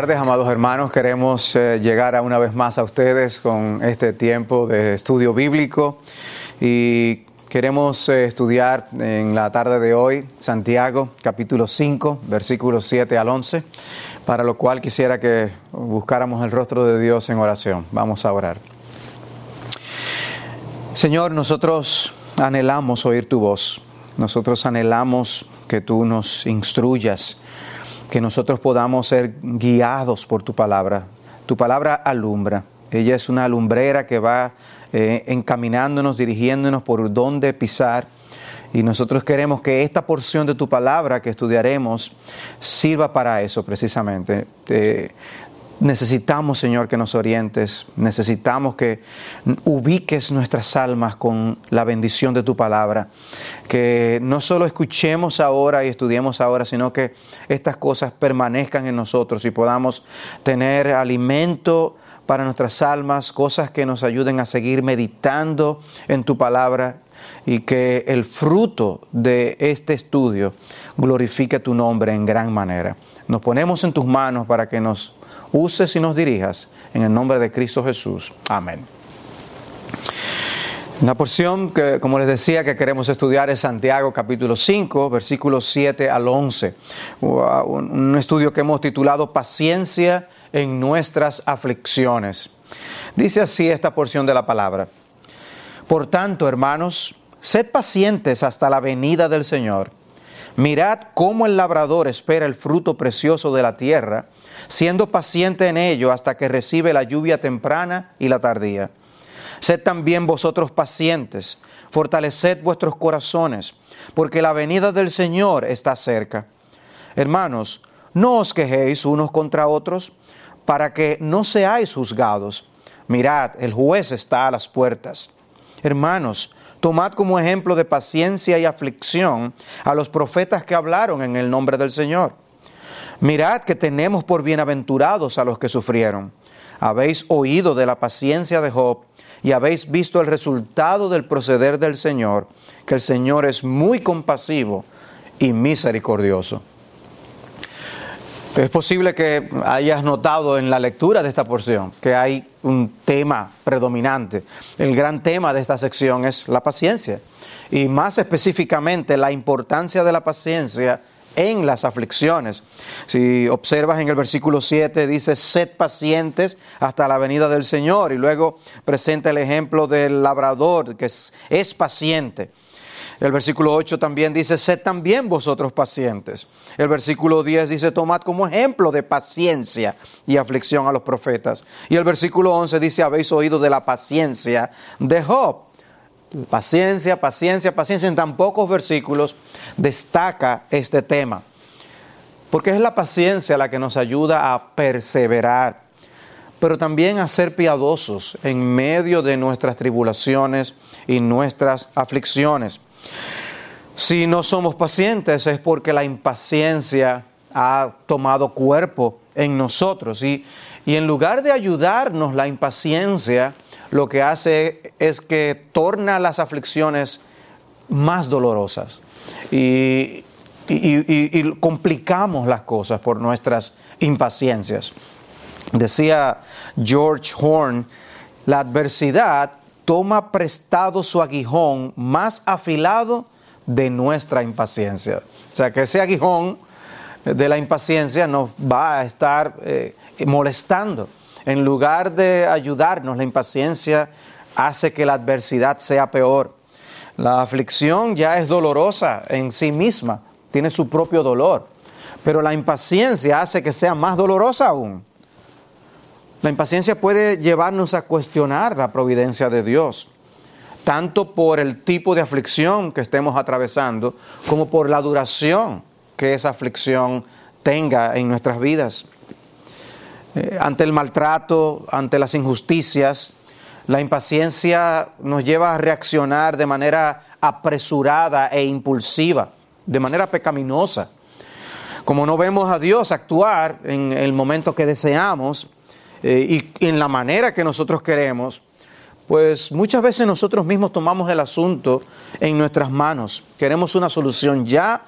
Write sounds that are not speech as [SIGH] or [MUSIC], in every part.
tardes, amados hermanos. Queremos eh, llegar a una vez más a ustedes con este tiempo de estudio bíblico y queremos eh, estudiar en la tarde de hoy Santiago capítulo 5, versículos 7 al 11, para lo cual quisiera que buscáramos el rostro de Dios en oración. Vamos a orar. Señor, nosotros anhelamos oír tu voz. Nosotros anhelamos que tú nos instruyas que nosotros podamos ser guiados por tu palabra. Tu palabra alumbra. Ella es una lumbrera que va eh, encaminándonos, dirigiéndonos por dónde pisar. Y nosotros queremos que esta porción de tu palabra que estudiaremos sirva para eso precisamente. Eh, Necesitamos, Señor, que nos orientes, necesitamos que ubiques nuestras almas con la bendición de tu palabra, que no solo escuchemos ahora y estudiemos ahora, sino que estas cosas permanezcan en nosotros y podamos tener alimento para nuestras almas, cosas que nos ayuden a seguir meditando en tu palabra y que el fruto de este estudio glorifique tu nombre en gran manera. Nos ponemos en tus manos para que nos uses y nos dirijas en el nombre de Cristo Jesús. Amén. La porción que, como les decía, que queremos estudiar es Santiago capítulo 5, versículos 7 al 11. Un estudio que hemos titulado Paciencia en nuestras aflicciones. Dice así esta porción de la palabra. Por tanto, hermanos, sed pacientes hasta la venida del Señor. Mirad cómo el labrador espera el fruto precioso de la tierra siendo paciente en ello hasta que recibe la lluvia temprana y la tardía. Sed también vosotros pacientes, fortaleced vuestros corazones, porque la venida del Señor está cerca. Hermanos, no os quejéis unos contra otros, para que no seáis juzgados. Mirad, el juez está a las puertas. Hermanos, tomad como ejemplo de paciencia y aflicción a los profetas que hablaron en el nombre del Señor. Mirad que tenemos por bienaventurados a los que sufrieron. Habéis oído de la paciencia de Job y habéis visto el resultado del proceder del Señor, que el Señor es muy compasivo y misericordioso. Es posible que hayas notado en la lectura de esta porción que hay un tema predominante. El gran tema de esta sección es la paciencia y más específicamente la importancia de la paciencia en las aflicciones. Si observas en el versículo 7 dice, sed pacientes hasta la venida del Señor. Y luego presenta el ejemplo del labrador que es, paciente. El versículo 8 también dice, sed también vosotros pacientes. El versículo 10 dice, tomad como ejemplo de paciencia y aflicción a los profetas. Y el versículo 11 dice, habéis oído de la paciencia de Job. Paciencia, paciencia, paciencia. En tan pocos versículos destaca este tema. Porque es la paciencia la que nos ayuda a perseverar, pero también a ser piadosos en medio de nuestras tribulaciones y nuestras aflicciones. Si no somos pacientes es porque la impaciencia ha tomado cuerpo en nosotros y, y en lugar de ayudarnos la impaciencia, lo que hace es que torna las aflicciones más dolorosas y, complicamos las cosas por nuestras impaciencias. Decía George Horn, la adversidad toma prestado su aguijón más afilado de nuestra impaciencia. O sea, que ese aguijón de la impaciencia nos va a estar eh, molestando. En lugar de ayudarnos, la impaciencia hace que la adversidad sea peor. La aflicción ya es dolorosa en sí misma, tiene su propio dolor, pero la impaciencia hace que sea más dolorosa aún. La impaciencia puede llevarnos a cuestionar la providencia de Dios, tanto por el tipo de aflicción que estemos atravesando, como por la duración que esa aflicción tenga en nuestras vidas. Eh, ante el maltrato, ante las injusticias, la impaciencia nos lleva a reaccionar de manera apresurada e impulsiva, de manera pecaminosa. Como no vemos a Dios actuar en el momento que deseamos eh, y en la manera que nosotros queremos, pues muchas veces nosotros mismos tomamos el asunto en nuestras manos. Queremos una solución ya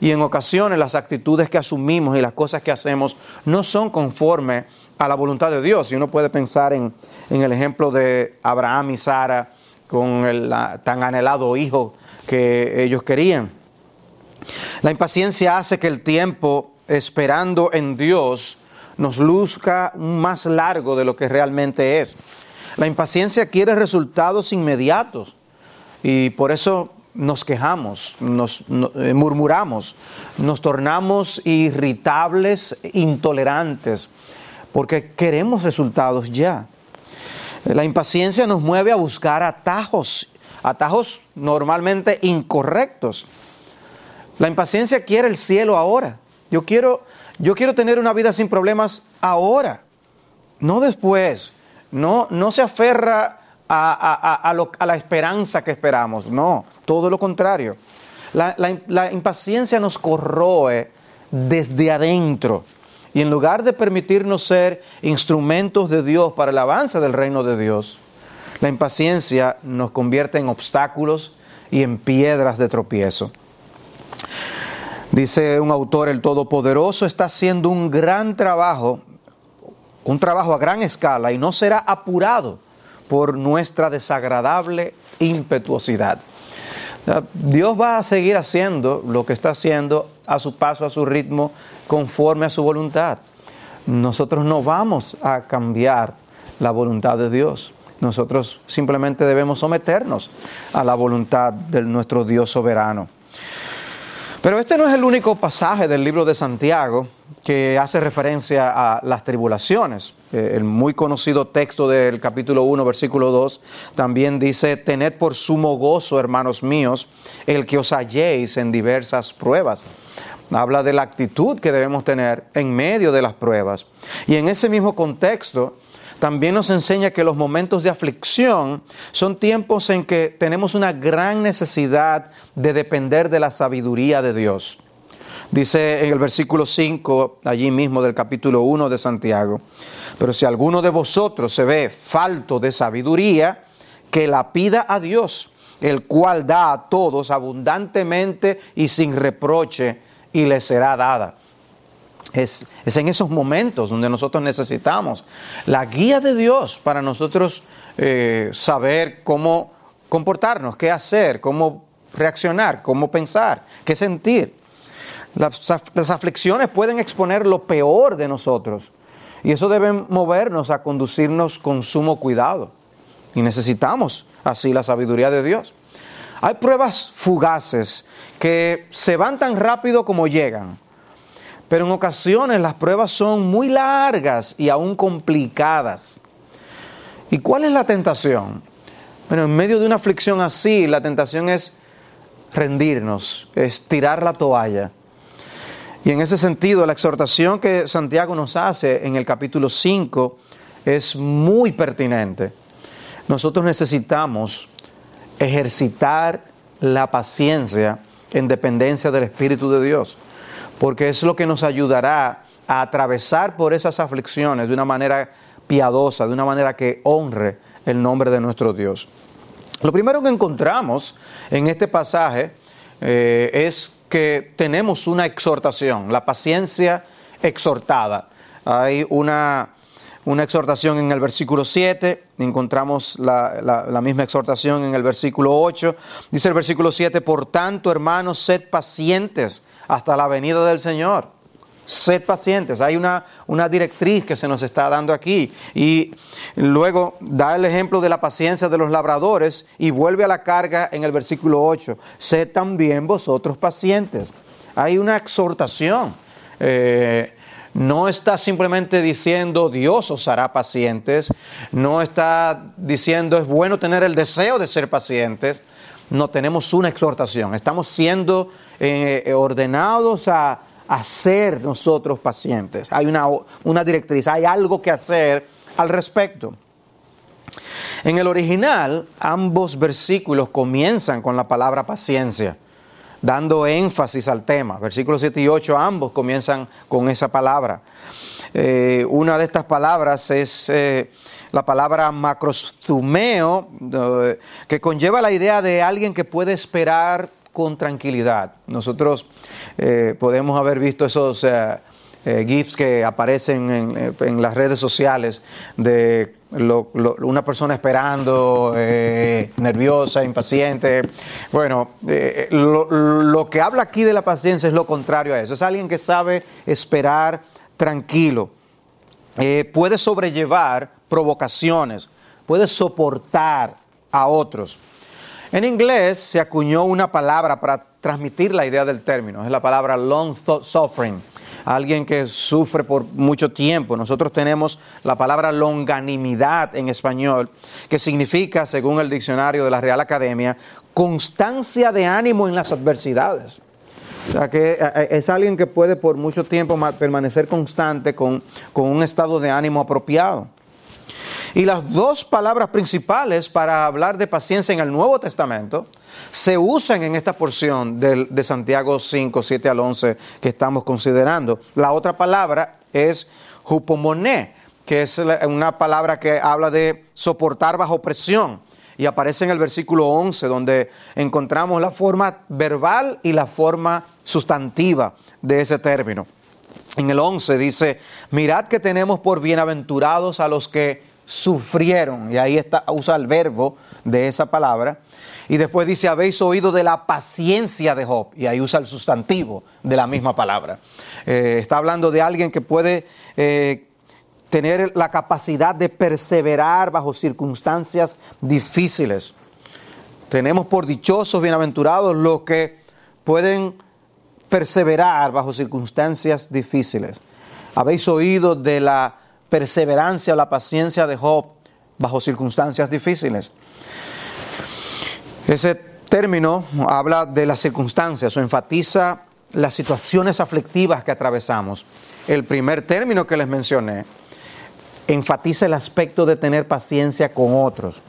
Y en ocasiones las actitudes que asumimos y las cosas que hacemos no son conforme a la voluntad de Dios. Y uno puede pensar en, el ejemplo de Abraham y Sara con el tan anhelado hijo que ellos querían. La impaciencia hace que el tiempo esperando en Dios nos luzca más largo de lo que realmente es. La impaciencia quiere resultados inmediatos y por eso nos quejamos, nos eh, murmuramos, nos tornamos irritables, intolerantes, porque queremos resultados ya. La impaciencia nos mueve a buscar atajos, atajos normalmente incorrectos. La impaciencia quiere el cielo ahora. Yo quiero, yo quiero tener una vida sin problemas ahora, no después. No, no se aferra a, la esperanza que esperamos, no, todo lo contrario. La, la impaciencia nos corroe desde adentro. Y en lugar de permitirnos ser instrumentos de Dios para el avance del reino de Dios, la impaciencia nos convierte en obstáculos y en piedras de tropiezo. Dice un autor, el Todopoderoso está haciendo un gran trabajo, un trabajo a gran escala y no será apurado por nuestra desagradable impetuosidad. Dios va a seguir haciendo lo que está haciendo a su paso, a su ritmo, conforme a su voluntad. Nosotros no vamos a cambiar la voluntad de Dios. Nosotros simplemente debemos someternos a la voluntad de nuestro Dios soberano. Pero este no es el único pasaje del libro de Santiago que hace referencia a las tribulaciones. Eh, el muy conocido texto del capítulo 1, versículo 2, también dice, tened por sumo gozo, hermanos míos, el que os halléis en diversas pruebas. Habla de la actitud que debemos tener en medio de las pruebas. Y en ese mismo contexto, también nos enseña que los momentos de aflicción son tiempos en que tenemos una gran necesidad de depender de la sabiduría de Dios. Dice en el versículo 5, allí mismo del capítulo 1 de Santiago, pero si alguno de vosotros se ve falto de sabiduría, que la pida a Dios, el cual da a todos abundantemente y sin reproche, y le será dada. Es, en esos momentos donde nosotros necesitamos la guía de Dios para nosotros eh, saber cómo comportarnos, qué hacer, cómo reaccionar, cómo pensar, qué sentir. Las, las, aflicciones pueden exponer lo peor de nosotros y eso debe movernos a conducirnos con sumo cuidado. Y necesitamos así la sabiduría de Dios. Hay pruebas fugaces que se van tan rápido como llegan pero en ocasiones las pruebas son muy largas y aún complicadas. ¿Y cuál es la tentación? Bueno, en medio de una aflicción así, la tentación es rendirnos, es tirar la toalla. Y en ese sentido, la exhortación que Santiago nos hace en el capítulo 5 es muy pertinente. Nosotros necesitamos ejercitar la paciencia en dependencia del Espíritu de Dios porque es lo que nos ayudará a atravesar por esas aflicciones de una manera piadosa, de una manera que honre el nombre de nuestro Dios. Lo primero que encontramos en este pasaje eh, es que tenemos una exhortación, la paciencia exhortada. Hay una, una exhortación en el versículo 7, encontramos la, la, misma exhortación en el versículo 8. Dice el versículo 7, por tanto, hermanos, sed pacientes hasta la venida del Señor. Sed pacientes. Hay una, una directriz que se nos está dando aquí. Y luego da el ejemplo de la paciencia de los labradores y vuelve a la carga en el versículo 8. Sed también vosotros pacientes. Hay una exhortación. Eh, no está simplemente diciendo Dios os hará pacientes, no está diciendo es bueno tener el deseo de ser pacientes, no tenemos una exhortación, estamos siendo eh, ordenados a, ser nosotros pacientes. Hay una, una directriz, hay algo que hacer al respecto. En el original, ambos versículos comienzan con la palabra paciencia, dando énfasis al tema. Versículos 7 y 8 ambos comienzan con esa palabra. Eh, una de estas palabras es eh, la palabra macrostumeo, que conlleva la idea de alguien que puede esperar con tranquilidad. Nosotros eh, podemos haber visto esos eh, eh, GIFs que aparecen en, las redes sociales de una persona esperando, nerviosa, impaciente. Bueno, lo, que habla aquí de la paciencia es lo contrario a eso. Es alguien que sabe esperar tranquilo, puede sobrellevar provocaciones, puede soportar a otros. En inglés se acuñó una palabra para transmitir la idea del término, es la palabra long suffering, alguien que sufre por mucho tiempo. Nosotros tenemos la palabra longanimidad en español, que significa, según el diccionario de la Real Academia, constancia de ánimo en las adversidades. O sea, que eh, eh, es alguien que puede por mucho tiempo permanecer constante con, con un estado de ánimo apropiado. Y las dos palabras principales para hablar de paciencia en el Nuevo Testamento se usan en esta porción de, Santiago 5, 7 al 11 que estamos considerando. La otra palabra es hupomoné, que es una palabra que habla de soportar bajo presión. Y aparece en el versículo 11, donde encontramos la forma verbal y la forma sustantiva de ese término. En el 11 dice, mirad que tenemos por bienaventurados a los que sufrieron, y ahí usa el verbo de esa palabra, y después dice, habéis oído de la paciencia de Job, y ahí usa el sustantivo de la misma palabra. Eh, está hablando de alguien que puede eh, tener la capacidad de perseverar bajo circunstancias difíciles. Tenemos por dichosos, bienaventurados los que pueden perseverar bajo circunstancias difíciles. Habéis oído de la perseverancia o la paciencia de Job bajo circunstancias difíciles. Ese término habla de las circunstancias o enfatiza las situaciones aflictivas que atravesamos. El primer término que les mencioné enfatiza el aspecto de tener paciencia con otros.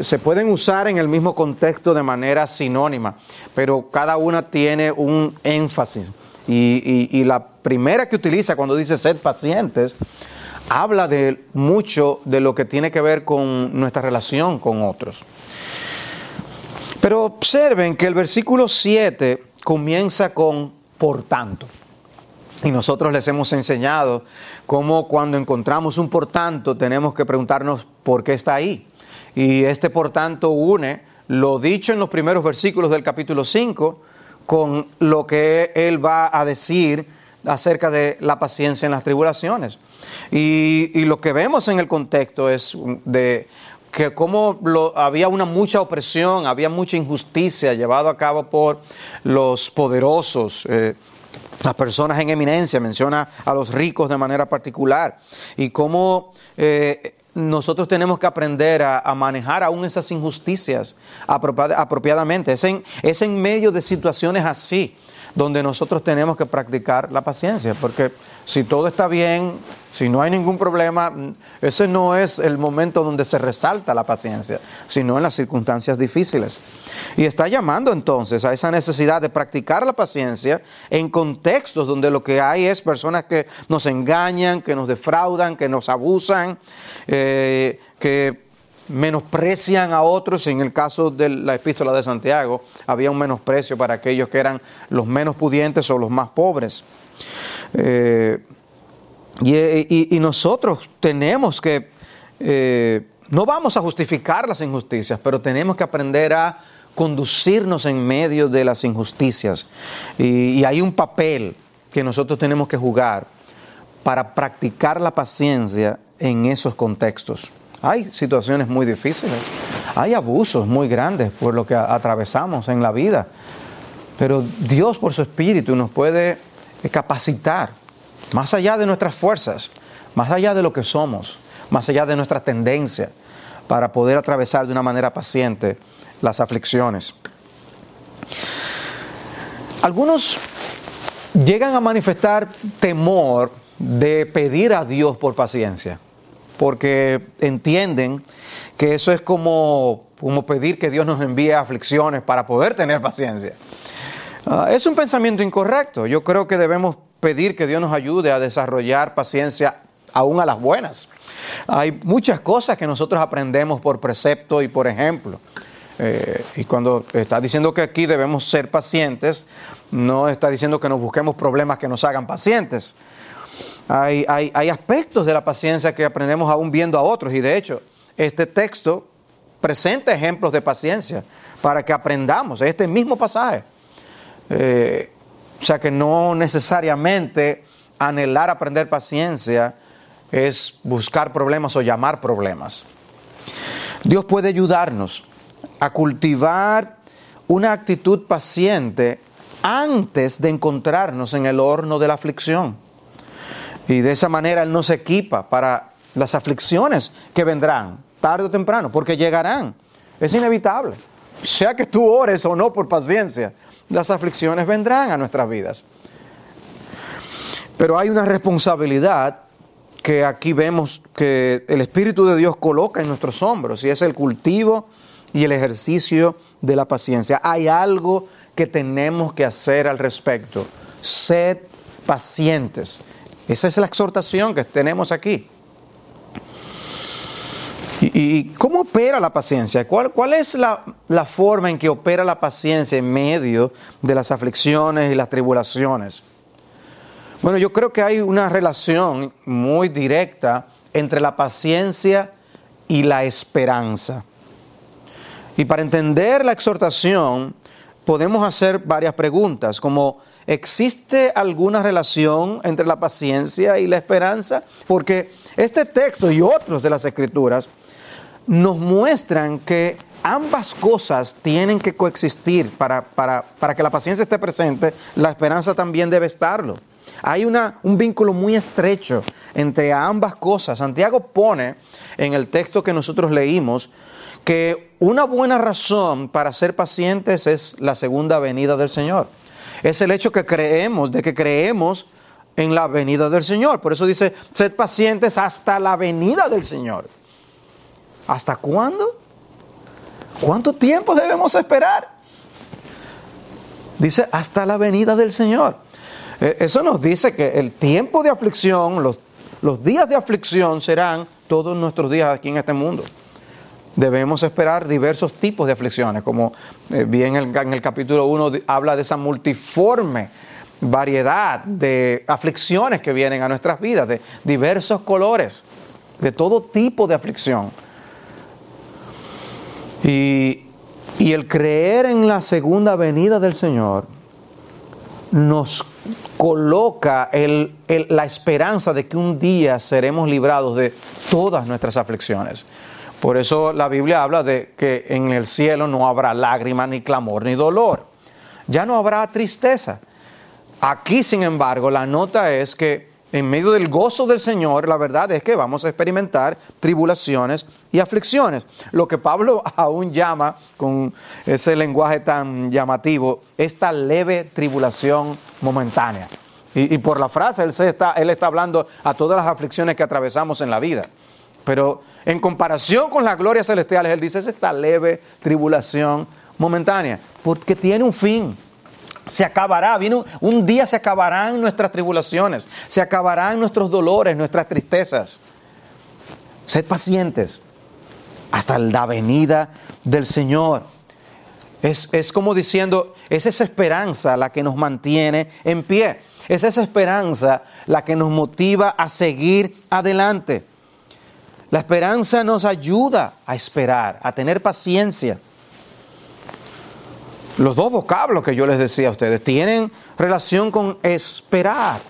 Se pueden usar en el mismo contexto de manera sinónima, pero cada una tiene un énfasis. Y, y la primera que utiliza cuando dice ser pacientes habla de mucho de lo que tiene que ver con nuestra relación con otros. Pero observen que el versículo 7 comienza con por tanto. Y nosotros les hemos enseñado cómo cuando encontramos un por tanto tenemos que preguntarnos por qué está ahí. Y este por tanto une lo dicho en los primeros versículos del capítulo 5 con lo que él va a decir acerca de la paciencia en las tribulaciones. Y, lo que vemos en el contexto es de que como había una mucha opresión, había mucha injusticia llevada a cabo por los poderosos, eh, las personas en eminencia, menciona a los ricos de manera particular, y cómo eh, nosotros tenemos que aprender a, manejar aún esas injusticias apropiadamente. Es es en medio de situaciones así donde nosotros tenemos que practicar la paciencia, porque si todo está bien, si no hay ningún problema, ese no es el momento donde se resalta la paciencia, sino en las circunstancias difíciles. Y está llamando entonces a esa necesidad de practicar la paciencia en contextos donde lo que hay es personas que nos engañan, que nos defraudan, que nos abusan, eh, que menosprecian a otros. En el caso de la epístola de Santiago, había un menosprecio para aquellos que eran los menos pudientes o los más pobres. Eh, y, nosotros tenemos que, eh, no vamos a justificar las injusticias, pero tenemos que aprender a conducirnos en medio de las injusticias. y hay un papel que nosotros tenemos que jugar para practicar la paciencia en esos contextos. Hay situaciones muy difíciles, hay abusos muy grandes por lo que atravesamos en la vida, pero Dios por su espíritu nos puede capacitar más allá de nuestras fuerzas, más allá de lo que somos, más allá de nuestra tendencia, para poder atravesar de una manera paciente las aflicciones. Algunos llegan a manifestar temor de pedir a Dios por paciencia porque entienden que eso es como, como pedir que Dios nos envíe aflicciones para poder tener paciencia. Ah, es un pensamiento incorrecto. Yo creo que debemos pedir que Dios nos ayude a desarrollar paciencia aún a las buenas. Hay muchas cosas que nosotros aprendemos por precepto y por ejemplo. Eh, y cuando está diciendo que aquí debemos ser pacientes, no está diciendo que nos busquemos problemas que nos hagan pacientes. Hay, hay, aspectos de la paciencia que aprendemos aún viendo a otros y de hecho este texto presenta ejemplos de paciencia para que aprendamos este mismo pasaje. Eh, o sea que no necesariamente anhelar aprender paciencia es buscar problemas o llamar problemas. Dios puede ayudarnos a cultivar una actitud paciente antes de encontrarnos en el horno de la aflicción. Y de esa manera Él nos equipa para las aflicciones que vendrán, tarde o temprano, porque llegarán. Es inevitable. Sea que tú ores o no por paciencia, las aflicciones vendrán a nuestras vidas. Pero hay una responsabilidad que aquí vemos que el Espíritu de Dios coloca en nuestros hombros y es el cultivo y el ejercicio de la paciencia. Hay algo que tenemos que hacer al respecto. Sed pacientes. Esa es la exhortación que tenemos aquí. ¿Y, cómo opera la paciencia? ¿Cuál, cuál es la, la, forma en que opera la paciencia en medio de las aflicciones y las tribulaciones? Bueno, yo creo que hay una relación muy directa entre la paciencia y la esperanza. Y para entender la exhortación, podemos hacer varias preguntas, como ¿existe alguna relación entre la paciencia y la esperanza? Porque este texto y otros de las escrituras nos muestran que ambas cosas tienen que coexistir para, para, que la paciencia esté presente, la esperanza también debe estarlo. Hay una, un vínculo muy estrecho entre ambas cosas. Santiago pone en el texto que nosotros leímos que una buena razón para ser pacientes es la segunda venida del Señor. Es el hecho que creemos, de que creemos en la venida del Señor. Por eso dice, sed pacientes hasta la venida del Señor. ¿Hasta cuándo? ¿Cuánto tiempo debemos esperar? Dice, hasta la venida del Señor. Eh, eso nos dice que el tiempo de aflicción, los, los días de aflicción serán todos nuestros días aquí en este mundo. Debemos esperar diversos tipos de aflicciones, como eh, bien en el, capítulo 1 habla de esa multiforme variedad de aflicciones que vienen a nuestras vidas, de diversos colores, de todo tipo de aflicción. Y, el creer en la segunda venida del Señor nos coloca la esperanza de que un día seremos librados de todas nuestras aflicciones. Por eso la Biblia habla de que en el cielo no habrá lágrimas, ni clamor, ni dolor. Ya no habrá tristeza. Aquí, sin embargo, la nota es que en medio del gozo del Señor, la verdad es que vamos a experimentar tribulaciones y aflicciones. Lo que Pablo [LAUGHS] aún llama, con ese lenguaje tan llamativo, esta leve tribulación momentánea. Y, por la frase, él, está, él está hablando a todas las aflicciones que atravesamos en la vida. Pero en comparación con las glorias celestiales, él dice, es esta leve tribulación momentánea, porque tiene un fin se acabará, viene un, día se acabarán nuestras tribulaciones, se acabarán nuestros dolores, nuestras tristezas. Sed pacientes hasta la venida del Señor. Es, es, como diciendo, es esa esperanza la que nos mantiene en pie. Es esa esperanza la que nos motiva a seguir adelante. La esperanza nos ayuda a esperar, a tener paciencia. Los dos vocablos que yo les decía a ustedes tienen relación con esperar.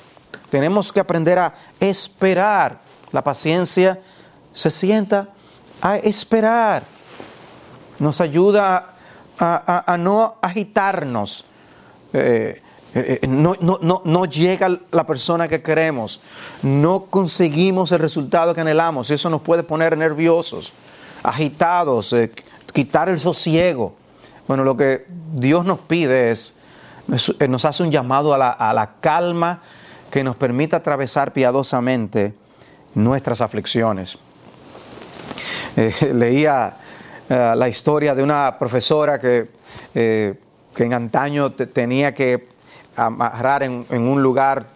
Tenemos que aprender a esperar. La paciencia se sienta a esperar. Nos ayuda a, no agitarnos. Eh, eh, eh, no, no, llega la persona que queremos. No conseguimos el resultado que anhelamos. Eso nos puede poner nerviosos, agitados, quitar el sosiego. Bueno, lo que Dios nos pide es, eh, nos hace un llamado a la, calma que nos permita atravesar piadosamente nuestras aflicciones. Eh, [LAUGHS] leía eh, la historia de una profesora que, que en antaño tenía que amarrar en, un lugar,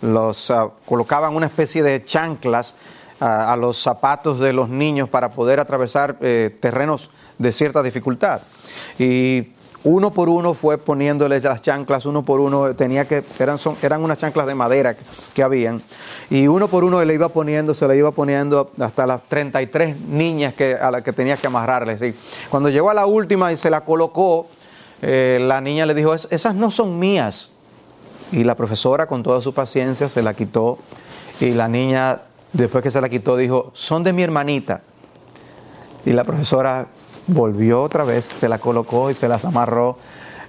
los ah, colocaban una especie de chanclas a, los zapatos de los niños para poder atravesar eh, terrenos de cierta dificultad. Y uno por uno fue poniéndoles las chanclas, uno por uno tenía que, eran, son, eran unas chanclas de madera que, habían, y uno por uno le iba poniendo, se le iba poniendo hasta las 33 niñas que, a las que tenía que amarrarles. Y cuando llegó a la última y se la colocó, eh, la niña le dijo, esas no son mías. Y la profesora con toda su paciencia se la quitó y la niña, después que se la quitó, dijo, son de mi hermanita. Y la profesora volvió otra vez, se la colocó y se las amarró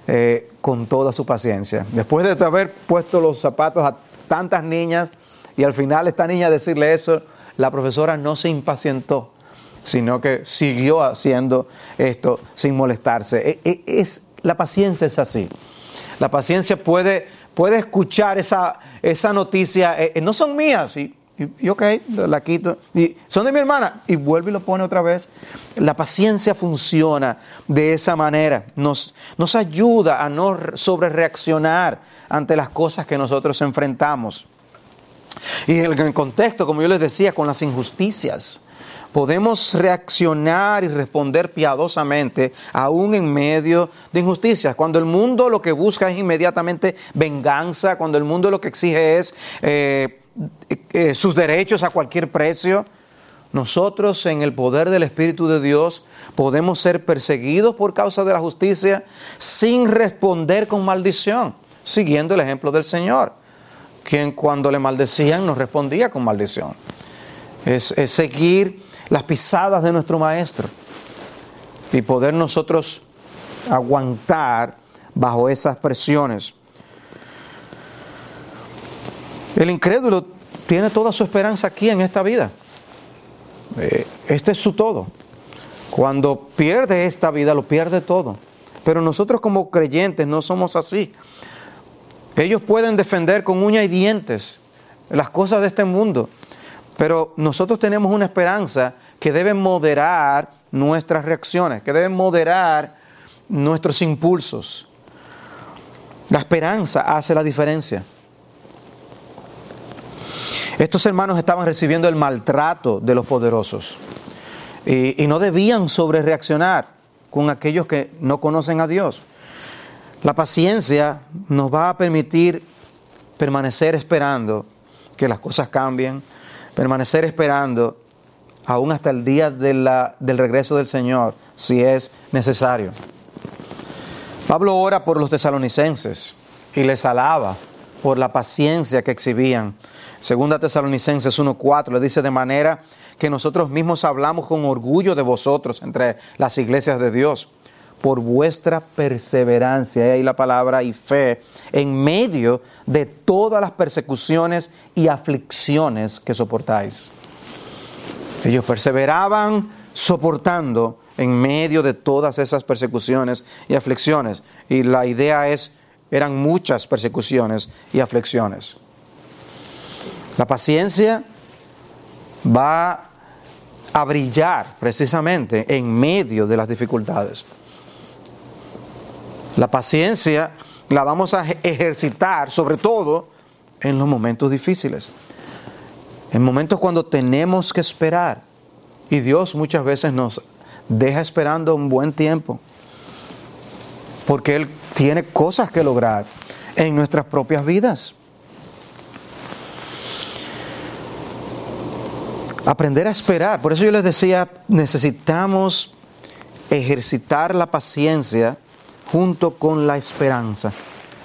eh, con toda su paciencia. Después de haber puesto los zapatos a tantas niñas y al final esta niña decirle eso, la profesora no se impacientó, sino que siguió haciendo esto sin molestarse. E, e, es, la paciencia es así. La paciencia puede, puede escuchar esa, esa noticia, eh, no son mías, y ok, la quito. Y son de mi hermana. Y vuelve y lo pone otra vez. La paciencia funciona de esa manera. Nos, nos ayuda a no sobrereaccionar ante las cosas que nosotros enfrentamos. Y en el contexto, como yo les decía, con las injusticias. Podemos reaccionar y responder piadosamente aún en medio de injusticias. Cuando el mundo lo que busca es inmediatamente venganza, cuando el mundo lo que exige es eh, eh, sus derechos a cualquier precio. Nosotros en el poder del Espíritu de Dios podemos ser perseguidos por causa de la justicia sin responder con maldición, siguiendo el ejemplo del Señor, quien cuando le maldecían nos respondía con maldición. Es, es seguir las pisadas de nuestro Maestro y poder nosotros aguantar bajo esas presiones. El incrédulo tiene toda su esperanza aquí en esta vida. Eh, este es su todo. Cuando pierde esta vida, lo pierde todo. Pero nosotros como creyentes no somos así. Ellos pueden defender con uñas y dientes las cosas de este mundo, pero nosotros tenemos una esperanza que debe moderar nuestras reacciones, que debe moderar nuestros impulsos. La esperanza hace la diferencia. Estos hermanos estaban recibiendo el maltrato de los poderosos y, no debían sobre reaccionar con aquellos que no conocen a Dios. La paciencia nos va a permitir permanecer esperando que las cosas cambien, permanecer esperando aún hasta el día del regreso del Señor, si es necesario. Pablo ora por los tesalonicenses y les alaba por la paciencia que exhibían Segunda Tesalonicenses 1.4 le dice de manera que nosotros mismos hablamos con orgullo de vosotros entre las iglesias de Dios por vuestra perseverancia, y ahí la palabra y fe, en medio de todas las persecuciones y aflicciones que soportáis. Ellos perseveraban soportando en medio de todas esas persecuciones y aflicciones. Y la idea es, eran muchas persecuciones y aflicciones. La paciencia va a brillar precisamente en medio de las dificultades. La paciencia la vamos a ejercitar sobre todo en los momentos difíciles, en momentos cuando tenemos que esperar. Y Dios muchas veces nos deja esperando un buen tiempo, porque Él tiene cosas que lograr en nuestras propias vidas. Aprender a esperar. Por eso yo les decía, necesitamos ejercitar la paciencia junto con la esperanza,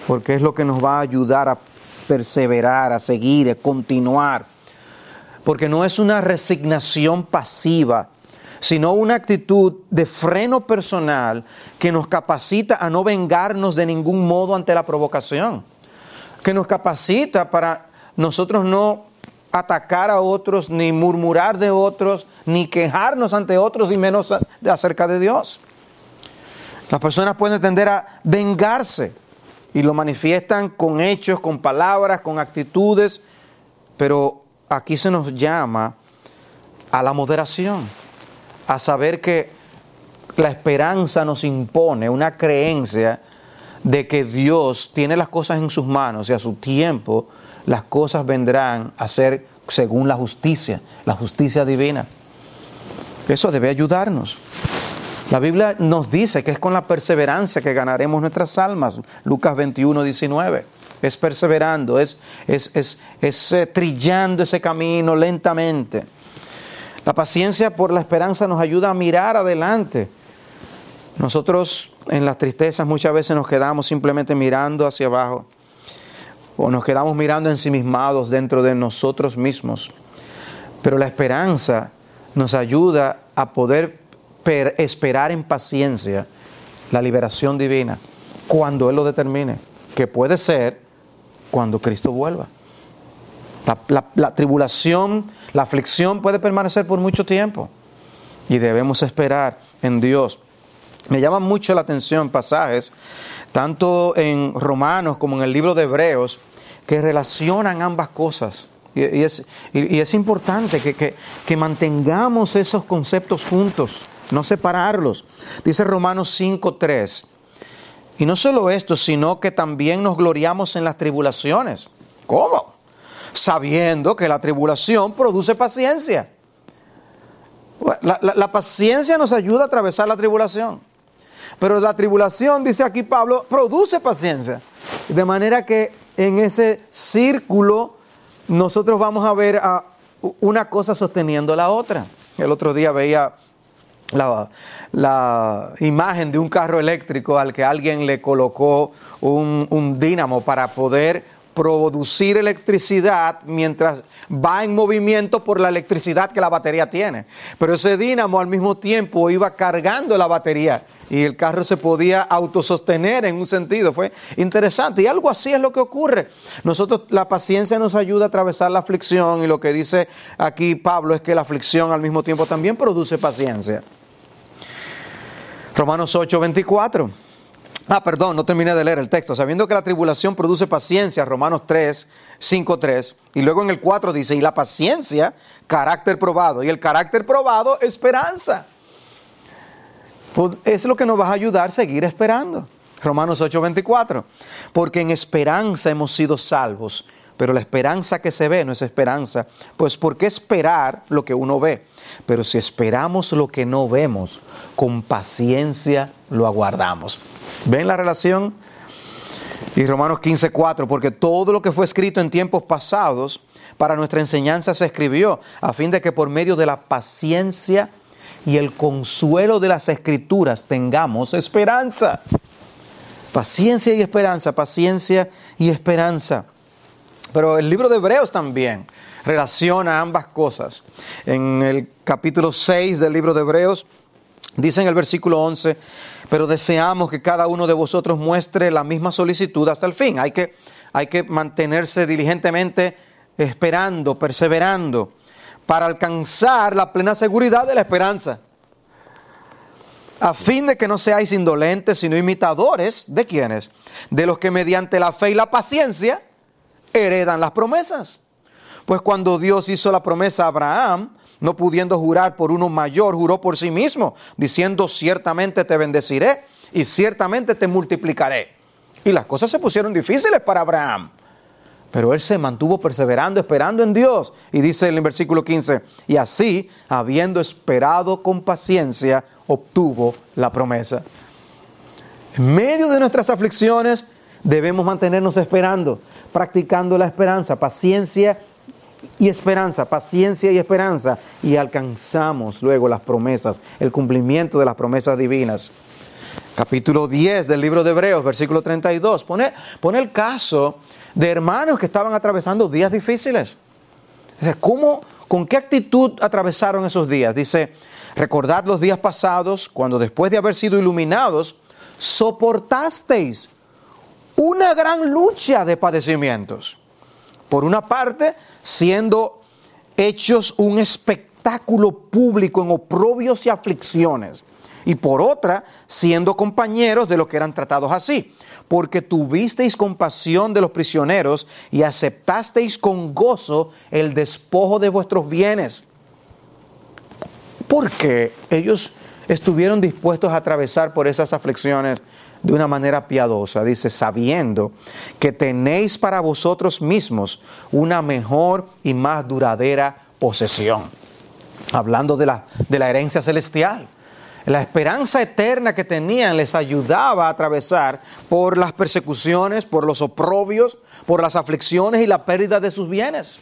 porque es lo que nos va a ayudar a perseverar, a seguir, a continuar. Porque no es una resignación pasiva, sino una actitud de freno personal que nos capacita a no vengarnos de ningún modo ante la provocación, que nos capacita para nosotros no atacar a otros, ni murmurar de otros, ni quejarnos ante otros y menos acerca de Dios. Las personas pueden tender a vengarse y lo manifiestan con hechos, con palabras, con actitudes, pero aquí se nos llama a la moderación, a saber que la esperanza nos impone una creencia de que Dios tiene las cosas en sus manos y a su tiempo las cosas vendrán a ser según la justicia, la justicia divina. Eso debe ayudarnos. La Biblia nos dice que es con la perseverancia que ganaremos nuestras almas. Lucas 21, 19. Es perseverando, es, es, es, eh, trillando ese camino lentamente. La paciencia por la esperanza nos ayuda a mirar adelante. Nosotros en las tristezas muchas veces nos quedamos simplemente mirando hacia abajo o nos quedamos mirando ensimismados dentro de nosotros mismos. Pero la esperanza nos ayuda a poder esperar en paciencia la liberación divina cuando Él lo determine, que puede ser cuando Cristo vuelva. La, tribulación, la aflicción puede permanecer por mucho tiempo y debemos esperar en Dios. Me llaman mucho la atención pasajes, tanto en Romanos como en el libro de Hebreos, que relacionan ambas cosas. Y, es, es, importante que, que mantengamos esos conceptos juntos no separarlos. Dice Romanos 5.3. Y no solo esto, sino que también nos gloriamos en las tribulaciones. ¿Cómo? Sabiendo que la tribulación produce paciencia. La, paciencia nos ayuda a atravesar la tribulación. Pero la tribulación, dice aquí Pablo, produce paciencia. De manera que en ese círculo nosotros vamos a ver a una cosa sosteniendo la otra. El otro día veía la, imagen de un carro eléctrico al que alguien le colocó un, un dínamo para poder producir electricidad mientras va en movimiento por la electricidad que la batería tiene. Pero ese dínamo al mismo tiempo iba cargando la batería y el carro se podía autosostener en un sentido. Fue interesante. Y algo así es lo que ocurre. Nosotros, la paciencia nos ayuda a atravesar la aflicción y lo que dice aquí Pablo es que la aflicción al mismo tiempo también produce paciencia. Romanos 8, 24. Ah, perdón, no terminé de leer el texto. Sabiendo que la tribulación produce paciencia, Romanos 3, 5, 3. Y luego en el 4 dice, y la paciencia, carácter probado. Y el carácter probado, esperanza. Pues es lo que nos va a ayudar a seguir esperando. Romanos 8, 24. Porque en esperanza hemos sido salvos. Pero la esperanza que se ve no es esperanza. Pues ¿por qué esperar lo que uno ve? Pero si esperamos lo que no vemos, con paciencia lo aguardamos. ¿Ven la relación? Y Romanos 15:4, porque todo lo que fue escrito en tiempos pasados para nuestra enseñanza se escribió, a fin de que por medio de la paciencia y el consuelo de las escrituras tengamos esperanza. Paciencia y esperanza, paciencia y esperanza. Pero el libro de Hebreos también relaciona ambas cosas. En el capítulo 6 del libro de Hebreos, dice en el versículo 11, pero deseamos que cada uno de vosotros muestre la misma solicitud hasta el fin. Hay que, hay que mantenerse diligentemente esperando, perseverando, para alcanzar la plena seguridad de la esperanza. A fin de que no seáis indolentes, sino imitadores de quienes, de los que mediante la fe y la paciencia heredan las promesas. Pues cuando Dios hizo la promesa a Abraham, no pudiendo jurar por uno mayor, juró por sí mismo, diciendo, ciertamente te bendeciré y ciertamente te multiplicaré. Y las cosas se pusieron difíciles para Abraham. Pero él se mantuvo perseverando, esperando en Dios. Y dice en el versículo 15, y así, habiendo esperado con paciencia, obtuvo la promesa. En medio de nuestras aflicciones, debemos mantenernos esperando, practicando la esperanza, paciencia y esperanza, paciencia y esperanza, y alcanzamos luego las promesas, el cumplimiento de las promesas divinas. Capítulo 10 del libro de Hebreos, versículo 32, pone, pone el caso de hermanos que estaban atravesando días difíciles. ¿Cómo, ¿Con qué actitud atravesaron esos días? Dice, recordad los días pasados, cuando después de haber sido iluminados, soportasteis una gran lucha de padecimientos. Por una parte, siendo hechos un espectáculo público en oprobios y aflicciones, y por otra, siendo compañeros de los que eran tratados así, porque tuvisteis compasión de los prisioneros y aceptasteis con gozo el despojo de vuestros bienes. Porque ellos estuvieron dispuestos a atravesar por esas aflicciones de una manera piadosa. Dice, sabiendo que tenéis para vosotros mismos una mejor y más duradera posesión. Hablando de la, de la herencia celestial. La esperanza eterna que tenían les ayudaba a atravesar por las persecuciones, por los oprobios, por las aflicciones y la pérdida de sus bienes.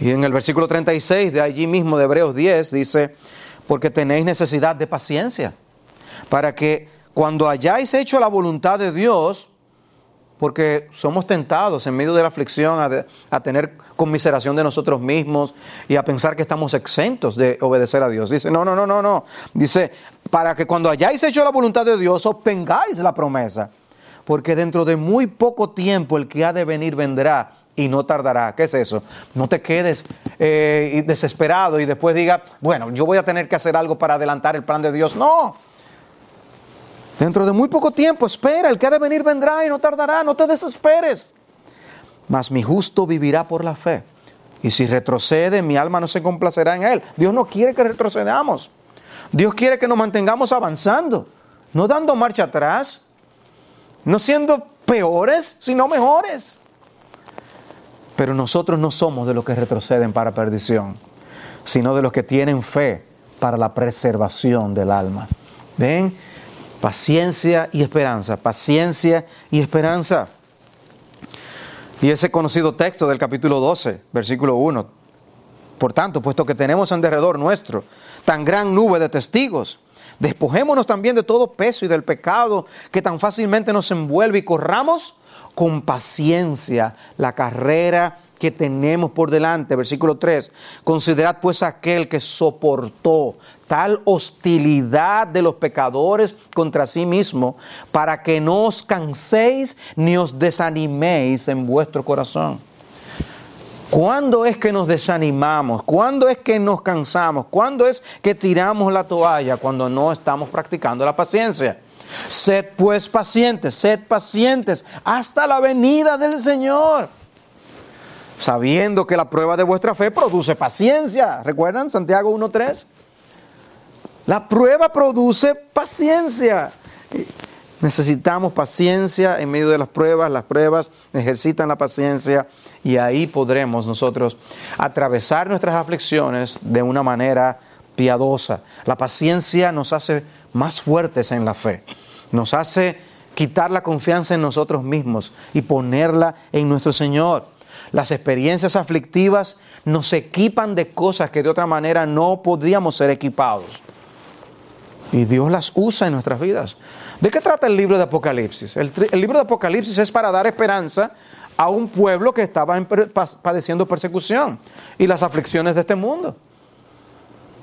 Y en el versículo 36 de allí mismo de Hebreos 10 dice, porque tenéis necesidad de paciencia, para que cuando hayáis hecho la voluntad de Dios, porque somos tentados en medio de la aflicción a, tener conmiseración de nosotros mismos y a pensar que estamos exentos de obedecer a Dios. Dice, no, no, no, no, no. Dice, para que cuando hayáis hecho la voluntad de Dios obtengáis la promesa. Porque dentro de muy poco tiempo el que ha de venir vendrá y no tardará. ¿Qué es eso? No te quedes eh, desesperado y después diga, bueno, yo voy a tener que hacer algo para adelantar el plan de Dios. No. Dentro de muy poco tiempo, espera, el que ha de venir vendrá y no tardará, no te desesperes. Mas mi justo vivirá por la fe. Y si retrocede, mi alma no se complacerá en él. Dios no quiere que retrocedamos. Dios quiere que nos mantengamos avanzando, no dando marcha atrás, no siendo peores, sino mejores. Pero nosotros no somos de los que retroceden para perdición, sino de los que tienen fe para la preservación del alma. ¿Ven? Paciencia y esperanza, paciencia y esperanza. Y ese conocido texto del capítulo 12, versículo 1. Por tanto, puesto que tenemos en derredor nuestro tan gran nube de testigos, despojémonos también de todo peso y del pecado que tan fácilmente nos envuelve y corramos con paciencia la carrera que tenemos por delante. Versículo 3. Considerad pues aquel que soportó tal hostilidad de los pecadores contra sí mismo, para que no os canséis ni os desaniméis en vuestro corazón. ¿Cuándo es que nos desanimamos? ¿Cuándo es que nos cansamos? ¿Cuándo es que tiramos la toalla? Cuando no estamos practicando la paciencia. Sed pues pacientes, sed pacientes hasta la venida del Señor. Sabiendo que la prueba de vuestra fe produce paciencia. ¿Recuerdan Santiago 1.3? La prueba produce paciencia. Necesitamos paciencia en medio de las pruebas. Las pruebas ejercitan la paciencia y ahí podremos nosotros atravesar nuestras aflicciones de una manera piadosa. La paciencia nos hace más fuertes en la fe. Nos hace quitar la confianza en nosotros mismos y ponerla en nuestro Señor. Las experiencias aflictivas nos equipan de cosas que de otra manera no podríamos ser equipados. Y Dios las usa en nuestras vidas. ¿De qué trata el libro de Apocalipsis? El, libro de Apocalipsis es para dar esperanza a un pueblo que estaba padeciendo persecución y las aflicciones de este mundo.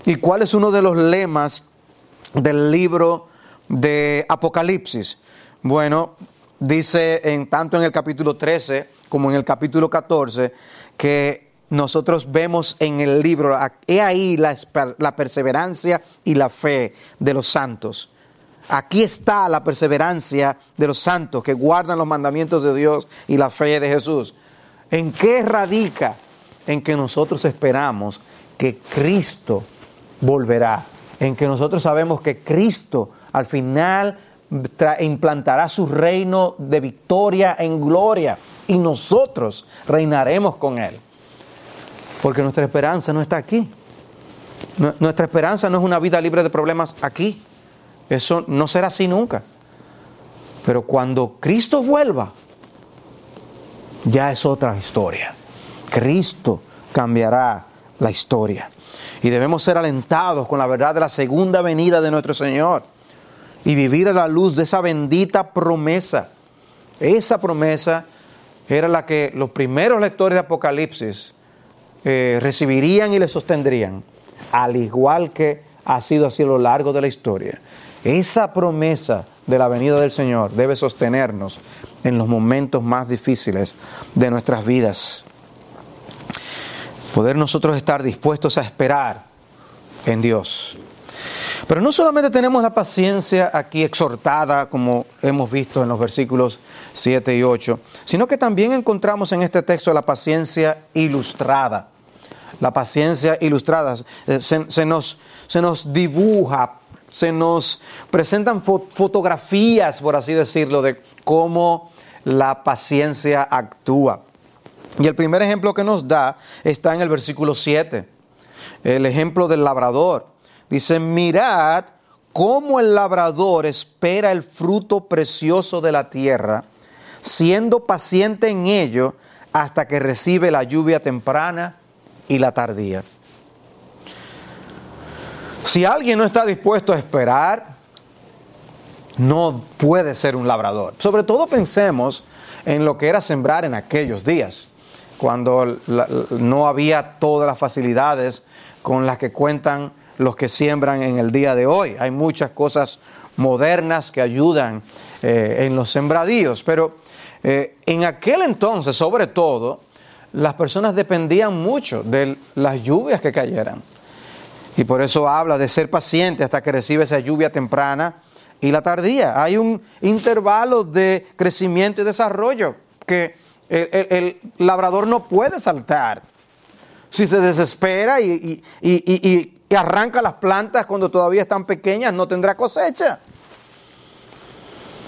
¿Y cuál es uno de los lemas del libro de Apocalipsis? Bueno, dice en, tanto en el capítulo 13 como en el capítulo 14 que nosotros vemos en el libro, he ahí la, la perseverancia y la fe de los santos. Aquí está la perseverancia de los santos que guardan los mandamientos de Dios y la fe de Jesús. ¿En qué radica? En que nosotros esperamos que Cristo volverá, en que nosotros sabemos que Cristo al final implantará su reino de victoria en gloria y nosotros reinaremos con Él. Porque nuestra esperanza no está aquí. Nuestra esperanza no es una vida libre de problemas aquí. Eso no será así nunca. Pero cuando Cristo vuelva, ya es otra historia. Cristo cambiará la historia. Y debemos ser alentados con la verdad de la segunda venida de nuestro Señor y vivir a la luz de esa bendita promesa. Esa promesa era la que los primeros lectores de Apocalipsis eh, recibirían y le sostendrían, al igual que ha sido así a lo largo de la historia. Esa promesa de la venida del Señor debe sostenernos en los momentos más difíciles de nuestras vidas. Poder nosotros estar dispuestos a esperar en Dios. Pero no solamente tenemos la paciencia aquí exhortada, como hemos visto en los versículos 7 y 8, sino que también encontramos en este texto la paciencia ilustrada. La paciencia ilustrada se, nos, se nos dibuja se nos presentan fotografías, por así decirlo, de cómo la paciencia actúa. Y el primer ejemplo que nos da está en el versículo 7, el ejemplo del labrador. Dice, mirad cómo el labrador espera el fruto precioso de la tierra, siendo paciente en ello hasta que recibe la lluvia temprana y la tardía. Si alguien no está dispuesto a esperar, no puede ser un labrador. Sobre todo pensemos en lo que era sembrar en aquellos días, cuando no había todas las facilidades con las que cuentan los que siembran en el día de hoy. Hay muchas cosas modernas que ayudan eh, en los sembradíos, pero eh, en aquel entonces, sobre todo, las personas dependían mucho de las lluvias que cayeran. Y por eso habla de ser paciente hasta que recibe esa lluvia temprana y la tardía. Hay un intervalo de crecimiento y desarrollo que el, labrador no puede saltar. Si se desespera y, y, arranca las plantas cuando todavía están pequeñas, no tendrá cosecha.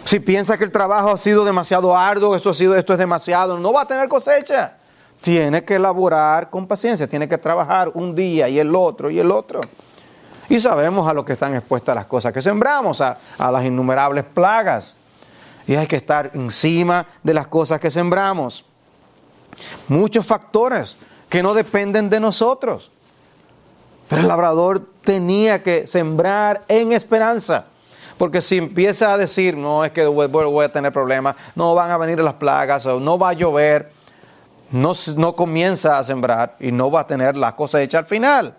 Si piensa que el trabajo ha sido demasiado arduo, esto, ha sido, esto es demasiado, no va a tener cosecha. Tiene que elaborar con paciencia, tiene que trabajar un día y el otro y el otro. Y sabemos a lo que están expuestas las cosas que sembramos, a las innumerables plagas. Y hay que estar encima de las cosas que sembramos. Muchos factores que no dependen de nosotros. Pero el labrador tenía que sembrar en esperanza. Porque si empieza a decir, no, es que voy, a tener problemas, no van a venir las plagas, o no va a llover, no, no comienza a sembrar y no va a tener la cosecha al final.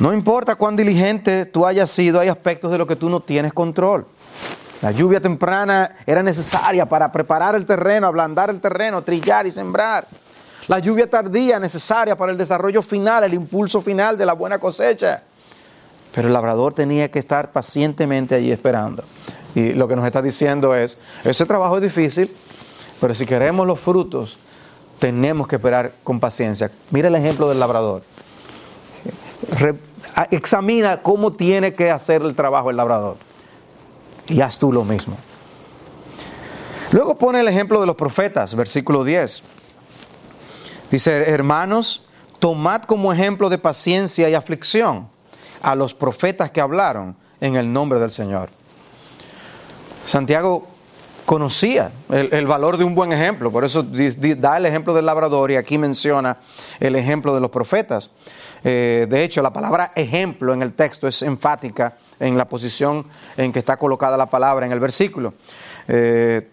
No importa cuán diligente tú hayas sido, hay aspectos de lo que tú no tienes control. La lluvia temprana era necesaria para preparar el terreno, ablandar el terreno, trillar y sembrar. La lluvia tardía necesaria para el desarrollo final, el impulso final de la buena cosecha. Pero el labrador tenía que estar pacientemente allí esperando. Y lo que nos está diciendo es, ese trabajo es difícil, pero si queremos los frutos, tenemos que esperar con paciencia. Mira el ejemplo del labrador. examina cómo tiene que hacer el trabajo el labrador y haz tú lo mismo. Luego pone el ejemplo de los profetas, versículo 10. Dice, hermanos, tomad como ejemplo de paciencia y aflicción a los profetas que hablaron en el nombre del Señor. Santiago conocía el, valor de un buen ejemplo, por eso da el ejemplo del labrador y aquí menciona el ejemplo de los profetas. Eh, de hecho, la palabra ejemplo en el texto es enfática en la posición en que está colocada la palabra en el versículo. Eh,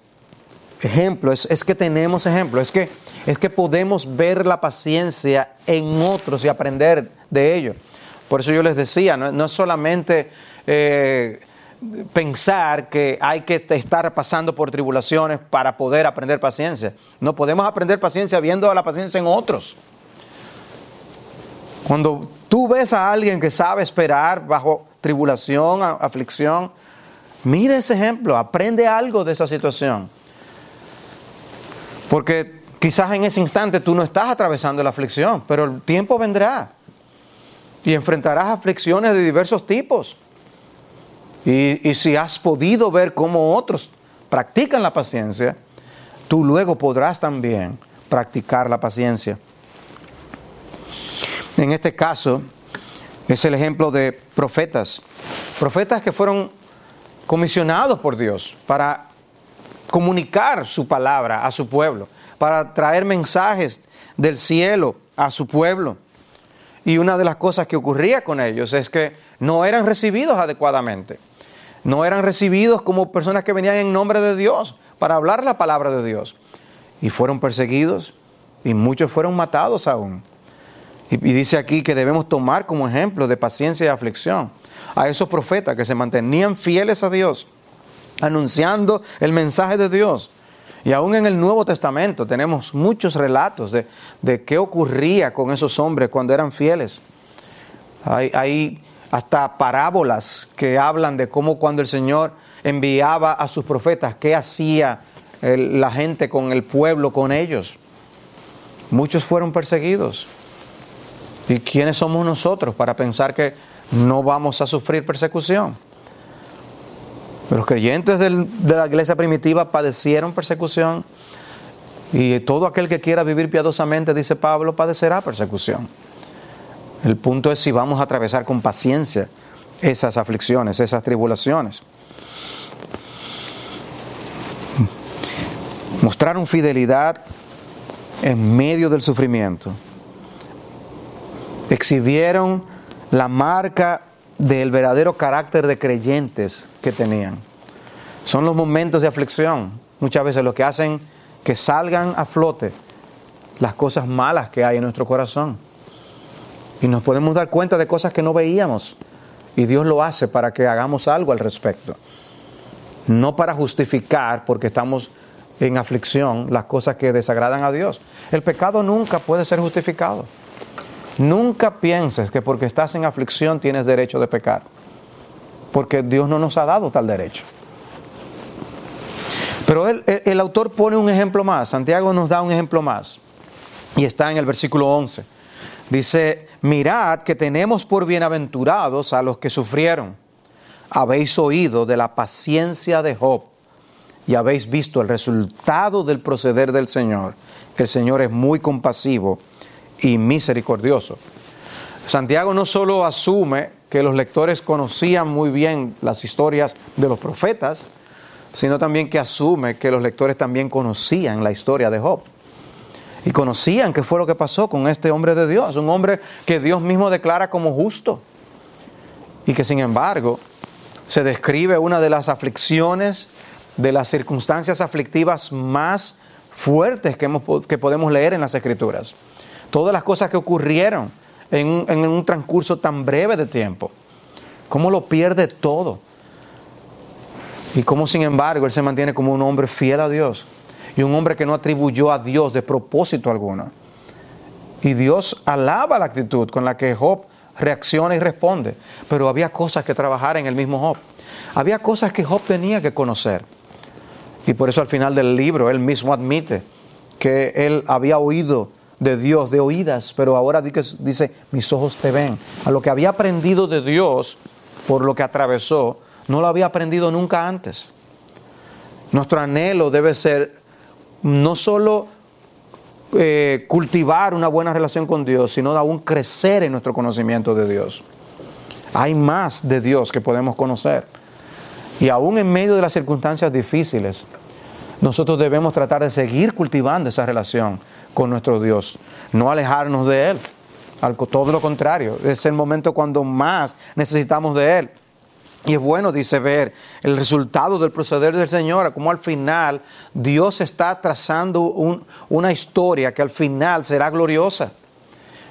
ejemplo, es, que tenemos ejemplo, es que, es que podemos ver la paciencia en otros y aprender de ello. Por eso yo les decía, no, es solamente eh, pensar que hay que estar pasando por tribulaciones para poder aprender paciencia. No podemos aprender paciencia viendo la paciencia en otros. Cuando tú ves a alguien que sabe esperar bajo tribulación, aflicción, mira ese ejemplo, aprende algo de esa situación. Porque quizás en ese instante tú no estás atravesando la aflicción, pero el tiempo vendrá y enfrentarás aflicciones de diversos tipos. Y, y, si has podido ver cómo otros practican la paciencia, tú luego podrás también practicar la paciencia. En este caso es el ejemplo de profetas, profetas que fueron comisionados por Dios para comunicar su palabra a su pueblo, para traer mensajes del cielo a su pueblo. Y una de las cosas que ocurría con ellos es que no eran recibidos adecuadamente, no eran recibidos como personas que venían en nombre de Dios para hablar la palabra de Dios. Y fueron perseguidos y muchos fueron matados aún. Y, dice aquí que debemos tomar como ejemplo de paciencia y aflicción a esos profetas que se mantenían fieles a Dios, anunciando el mensaje de Dios. Y aún en el Nuevo Testamento tenemos muchos relatos de, de qué ocurría con esos hombres cuando eran fieles. Hay, hasta parábolas que hablan de cómo cuando el Señor enviaba a sus profetas, qué hacía la gente con el pueblo, con ellos. Muchos fueron perseguidos. ¿Y quiénes somos nosotros para pensar que no vamos a sufrir persecución? Los creyentes de la iglesia primitiva padecieron persecución y todo aquel que quiera vivir piadosamente, dice Pablo, padecerá persecución. El punto es si vamos a atravesar con paciencia esas aflicciones, esas tribulaciones. Mostraron fidelidad en medio del sufrimiento. Exhibieron la marca del verdadero carácter de creyentes que tenían. Son los momentos de aflicción, muchas veces lo que hacen que salgan a flote las cosas malas que hay en nuestro corazón. Y nos podemos dar cuenta de cosas que no veíamos. Y Dios lo hace para que hagamos algo al respecto. No para justificar, porque estamos en aflicción, las cosas que desagradan a Dios. El pecado nunca puede ser justificado. Nunca pienses que porque estás en aflicción tienes derecho de pecar. Porque Dios no nos ha dado tal derecho. Pero el, autor pone un ejemplo más, Santiago nos da un ejemplo más, y está en el versículo 11. Dice, mirad que tenemos por bienaventurados a los que sufrieron. Habéis oído de la paciencia de Job y habéis visto el resultado del proceder del Señor, que el Señor es muy compasivo y misericordioso. Santiago no solo asume que los lectores conocían muy bien las historias de los profetas, sino también que asume que los lectores también conocían la historia de Job. Y conocían qué fue lo que pasó con este hombre de Dios, un hombre que Dios mismo declara como justo. Y que sin embargo se describe una de las aflicciones, de las circunstancias aflictivas más fuertes que, hemos, que podemos leer en las Escrituras. Todas las cosas que ocurrieron en un, en un transcurso tan breve de tiempo. Cómo lo pierde todo y cómo sin embargo él se mantiene como un hombre fiel a Dios y un hombre que no atribuyó a Dios de propósito alguno. Y Dios alaba la actitud con la que Job reacciona y responde. Pero había cosas que trabajar en el mismo Job. Había cosas que Job tenía que conocer. Y por eso al final del libro él mismo admite que él había oído de Dios, de oídas, pero ahora dice, mis ojos te ven. A lo que había aprendido de Dios por lo que atravesó, no lo había aprendido nunca antes. Nuestro anhelo debe ser no solo eh, cultivar una buena relación con Dios, sino aún crecer en nuestro conocimiento de Dios. Hay más de Dios que podemos conocer. Y aún en medio de las circunstancias difíciles, nosotros debemos tratar de seguir cultivando esa relación con nuestro Dios, no alejarnos de Él. Todo lo contrario, es el momento cuando más necesitamos de Él. Y es bueno, dice, ver el resultado del proceder del Señor, como al final Dios está trazando una historia que al final será gloriosa.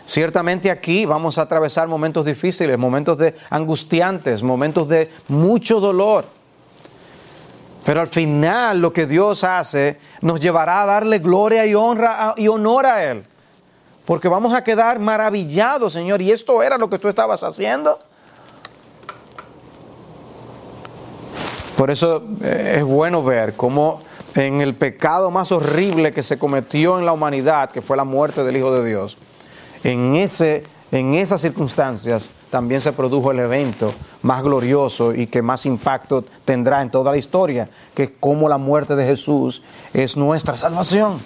Ciertamente aquí vamos a atravesar momentos difíciles, momentos de angustiantes, momentos de mucho dolor. Pero al final lo que Dios hace nos llevará a darle gloria y honra y honor a Él. Porque vamos a quedar maravillados, Señor. ¿Y esto era lo que tú estabas haciendo? Por eso eh, es bueno ver cómo en el pecado más horrible que se cometió en la humanidad, que fue la muerte del Hijo de Dios, en, ese, en esas circunstancias también se produjo el evento más glorioso y que más impacto tendrá en toda la historia, que es cómo la muerte de Jesús es nuestra salvación.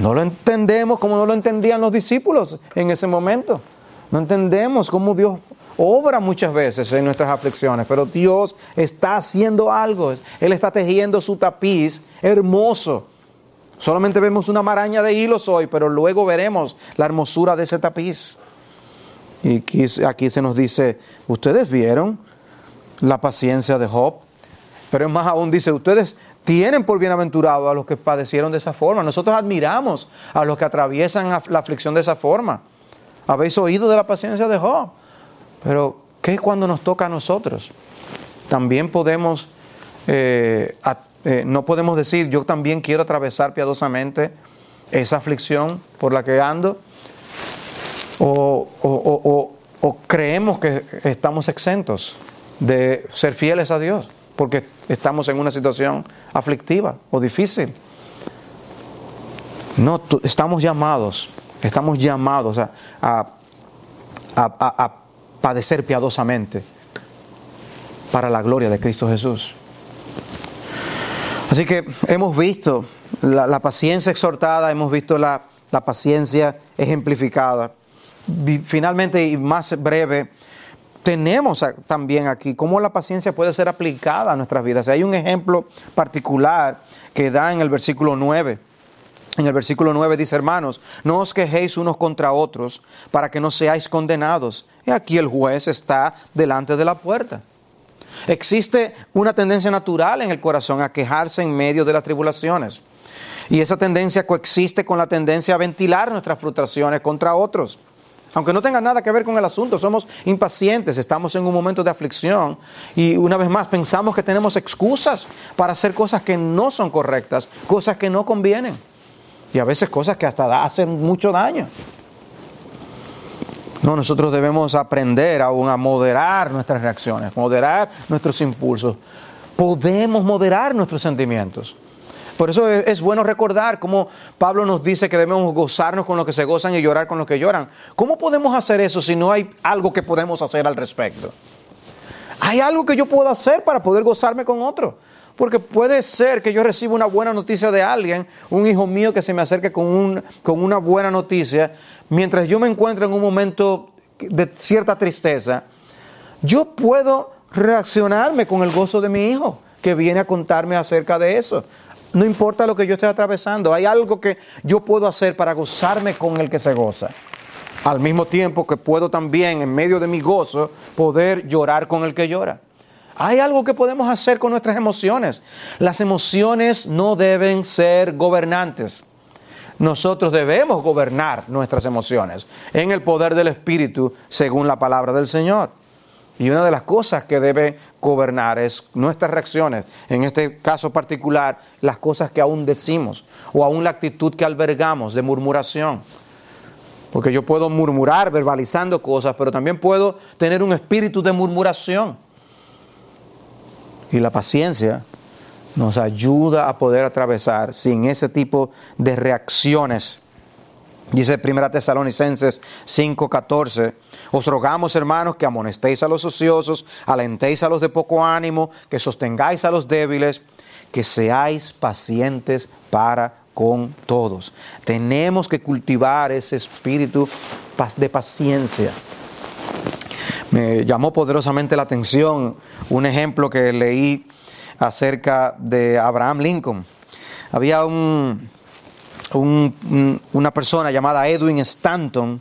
No lo entendemos como no lo entendían los discípulos en ese momento. No entendemos cómo Dios obra muchas veces en nuestras aflicciones, pero Dios está haciendo algo. Él está tejiendo su tapiz hermoso. Solamente vemos una maraña de hilos hoy, pero luego veremos la hermosura de ese tapiz. Y aquí, se nos dice, ustedes vieron la paciencia de Job, pero es más aún dice, ustedes tienen por bienaventurado a los que padecieron de esa forma. Nosotros admiramos a los que atraviesan la aflicción de esa forma. ¿Habéis oído de la paciencia de Job? Pero, ¿qué es cuando nos toca a nosotros? También podemos, eh, eh, no podemos decir, yo también quiero atravesar piadosamente esa aflicción por la que ando, o, o creemos que estamos exentos de ser fieles a Dios, porque estamos en una situación aflictiva o difícil. No, estamos llamados Estamos llamados a, padecer piadosamente para la gloria de Cristo Jesús. Así que hemos visto la, paciencia exhortada, hemos visto la, la paciencia ejemplificada. Finalmente, y más breve, tenemos también aquí cómo la paciencia puede ser aplicada a nuestras vidas. Hay un ejemplo particular que da en el versículo 9. En el versículo 9 dice, hermanos, no os quejéis unos contra otros para que no seáis condenados. Y aquí el juez está delante de la puerta. Existe una tendencia natural en el corazón a quejarse en medio de las tribulaciones. Y esa tendencia coexiste con la tendencia a ventilar nuestras frustraciones contra otros. Aunque no tenga nada que ver con el asunto, somos impacientes, estamos en un momento de aflicción y una vez más pensamos que tenemos excusas para hacer cosas que no son correctas, cosas que no convienen y a veces cosas que hasta hacen mucho daño. No, nosotros debemos aprender aún a moderar nuestras reacciones, moderar nuestros impulsos. Podemos moderar nuestros sentimientos. Por eso es, bueno recordar cómo Pablo nos dice que debemos gozarnos con lo que se gozan y llorar con lo que lloran. ¿Cómo podemos hacer eso si no hay algo que podemos hacer al respecto? Hay algo que yo puedo hacer para poder gozarme con otro. Porque puede ser que yo reciba una buena noticia de alguien, un hijo mío que se me acerque con una buena noticia, mientras yo me encuentro en un momento de cierta tristeza, yo puedo reaccionarme con el gozo de mi hijo que viene a contarme acerca de eso. No importa lo que yo esté atravesando, hay algo que yo puedo hacer para gozarme con el que se goza. Al mismo tiempo que puedo también, en medio de mi gozo, poder llorar con el que llora. Hay algo que podemos hacer con nuestras emociones. Las emociones no deben ser gobernantes. Nosotros debemos gobernar nuestras emociones en el poder del Espíritu, según la palabra del Señor. Y una de las cosas que debe gobernar es nuestras reacciones, en este caso particular, las cosas que aún decimos o aún la actitud que albergamos de murmuración. Porque yo puedo murmurar verbalizando cosas, pero también puedo tener un espíritu de murmuración. Y la paciencia nos ayuda a poder atravesar sin ese tipo de reacciones Dice 1 Tesalonicenses 5:14, os rogamos hermanos que amonestéis a los ociosos, alentéis a los de poco ánimo, que sostengáis a los débiles, que seáis pacientes para con todos. Tenemos que cultivar ese espíritu de paciencia. Me llamó poderosamente la atención un ejemplo que leí acerca de Abraham Lincoln. Había un, una persona llamada Edwin Stanton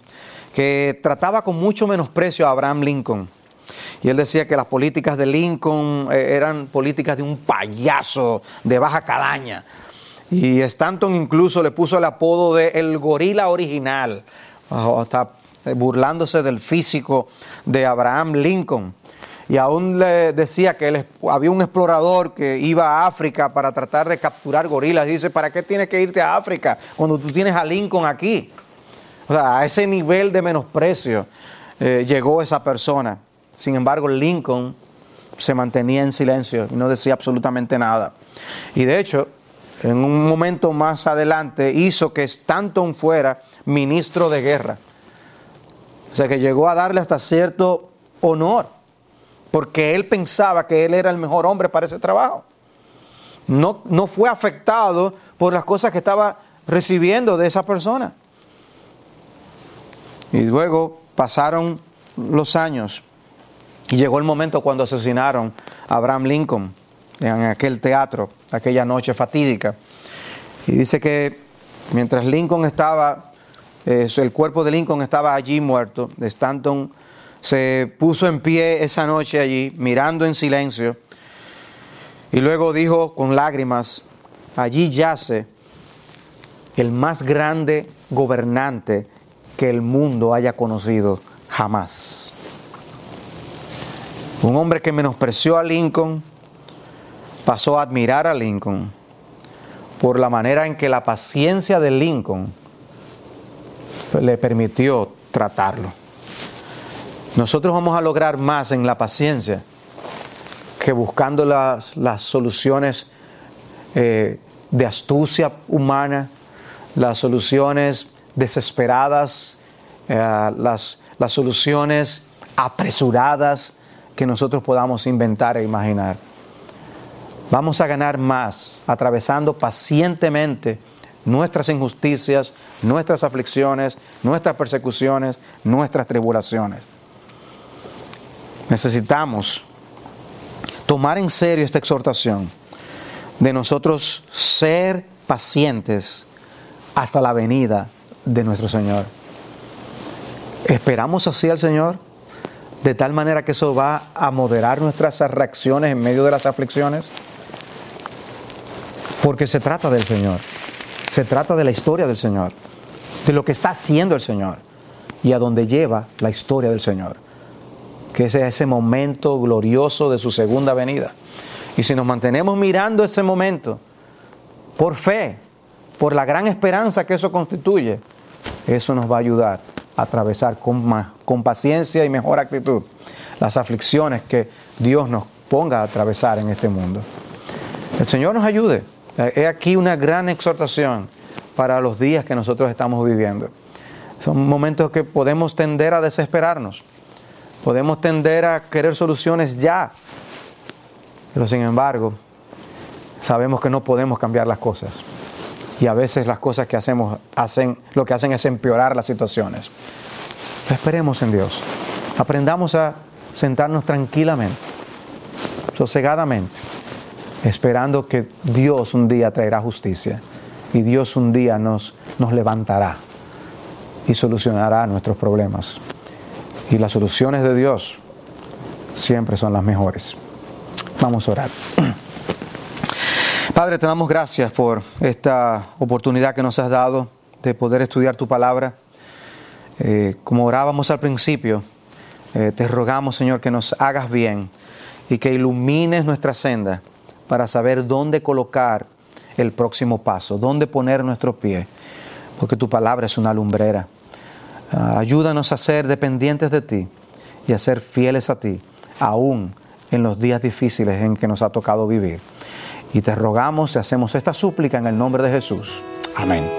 que trataba con mucho menosprecio a Abraham Lincoln. Y él decía que las políticas de Lincoln eh, eran políticas de un payaso de baja calaña. Y Stanton incluso le puso el apodo de el gorila original, hasta burlándose del físico de Abraham Lincoln y aún le decía que había un explorador que iba a África para tratar de capturar gorilas. Dice, ¿para qué tienes que irte a África cuando tú tienes a Lincoln aquí? O sea, a ese nivel de menosprecio eh, llegó esa persona. Sin embargo, Lincoln se mantenía en silencio y no decía absolutamente nada. Y de hecho, en un momento más adelante hizo que Stanton fuera ministro de guerra. O sea que llegó a darle hasta cierto honor porque él pensaba que él era el mejor hombre para ese trabajo. No, no fue afectado por las cosas que estaba recibiendo de esa persona. Y luego pasaron los años y llegó el momento cuando asesinaron a Abraham Lincoln en aquel teatro, aquella noche fatídica. Y dice que mientras Lincoln estaba, eh, el cuerpo de Lincoln estaba allí muerto, Stanton se puso en pie esa noche allí, mirando en silencio, y luego dijo con lágrimas, allí yace el más grande gobernante que el mundo haya conocido jamás. Un hombre que menospreció a Lincoln pasó a admirar a Lincoln por la manera en que la paciencia de Lincoln le permitió tratarlo. Nosotros vamos a lograr más en la paciencia que buscando las, soluciones eh, de astucia humana, las soluciones desesperadas, eh, las, las soluciones apresuradas que nosotros podamos inventar e imaginar. Vamos a ganar más atravesando pacientemente nuestras injusticias, nuestras aflicciones, nuestras persecuciones, nuestras tribulaciones. Necesitamos tomar en serio esta exhortación de nosotros ser pacientes hasta la venida de nuestro Señor. ¿Esperamos así al Señor? De tal manera que eso va a moderar nuestras reacciones en medio de las aflicciones. Porque se trata del Señor. Se trata de la historia del Señor. De lo que está haciendo el Señor. Y a dónde lleva la historia del Señor. Que es ese momento glorioso de su segunda venida. Y si nos mantenemos mirando ese momento por fe, por la gran esperanza que eso constituye, eso nos va a ayudar a atravesar con, más, con paciencia y mejor actitud las aflicciones que Dios nos ponga a atravesar en este mundo. El Señor nos ayude. He aquí una gran exhortación para los días que nosotros estamos viviendo. Son momentos que podemos tender a desesperarnos, podemos tender a querer soluciones ya, pero sin embargo, sabemos que no podemos cambiar las cosas. Y a veces las cosas que hacemos hacen, lo que hacen es empeorar las situaciones. Esperemos en Dios. Aprendamos a sentarnos tranquilamente, sosegadamente, esperando que Dios un día traerá justicia y Dios un día nos, nos levantará y solucionará nuestros problemas. Y las soluciones de Dios siempre son las mejores. Vamos a orar. [CLEARS THROAT] Padre, te damos gracias por esta oportunidad que nos has dado de poder estudiar tu palabra. Eh, como orábamos al principio, eh, te rogamos, Señor, que nos hagas bien y que ilumines nuestra senda para saber dónde colocar el próximo paso, dónde poner nuestro pie, porque tu palabra es una lumbrera. Ah, ayúdanos a ser dependientes de ti y a ser fieles a ti, aún en los días difíciles en que nos ha tocado vivir. Y te rogamos y hacemos esta súplica en el nombre de Jesús. Amén.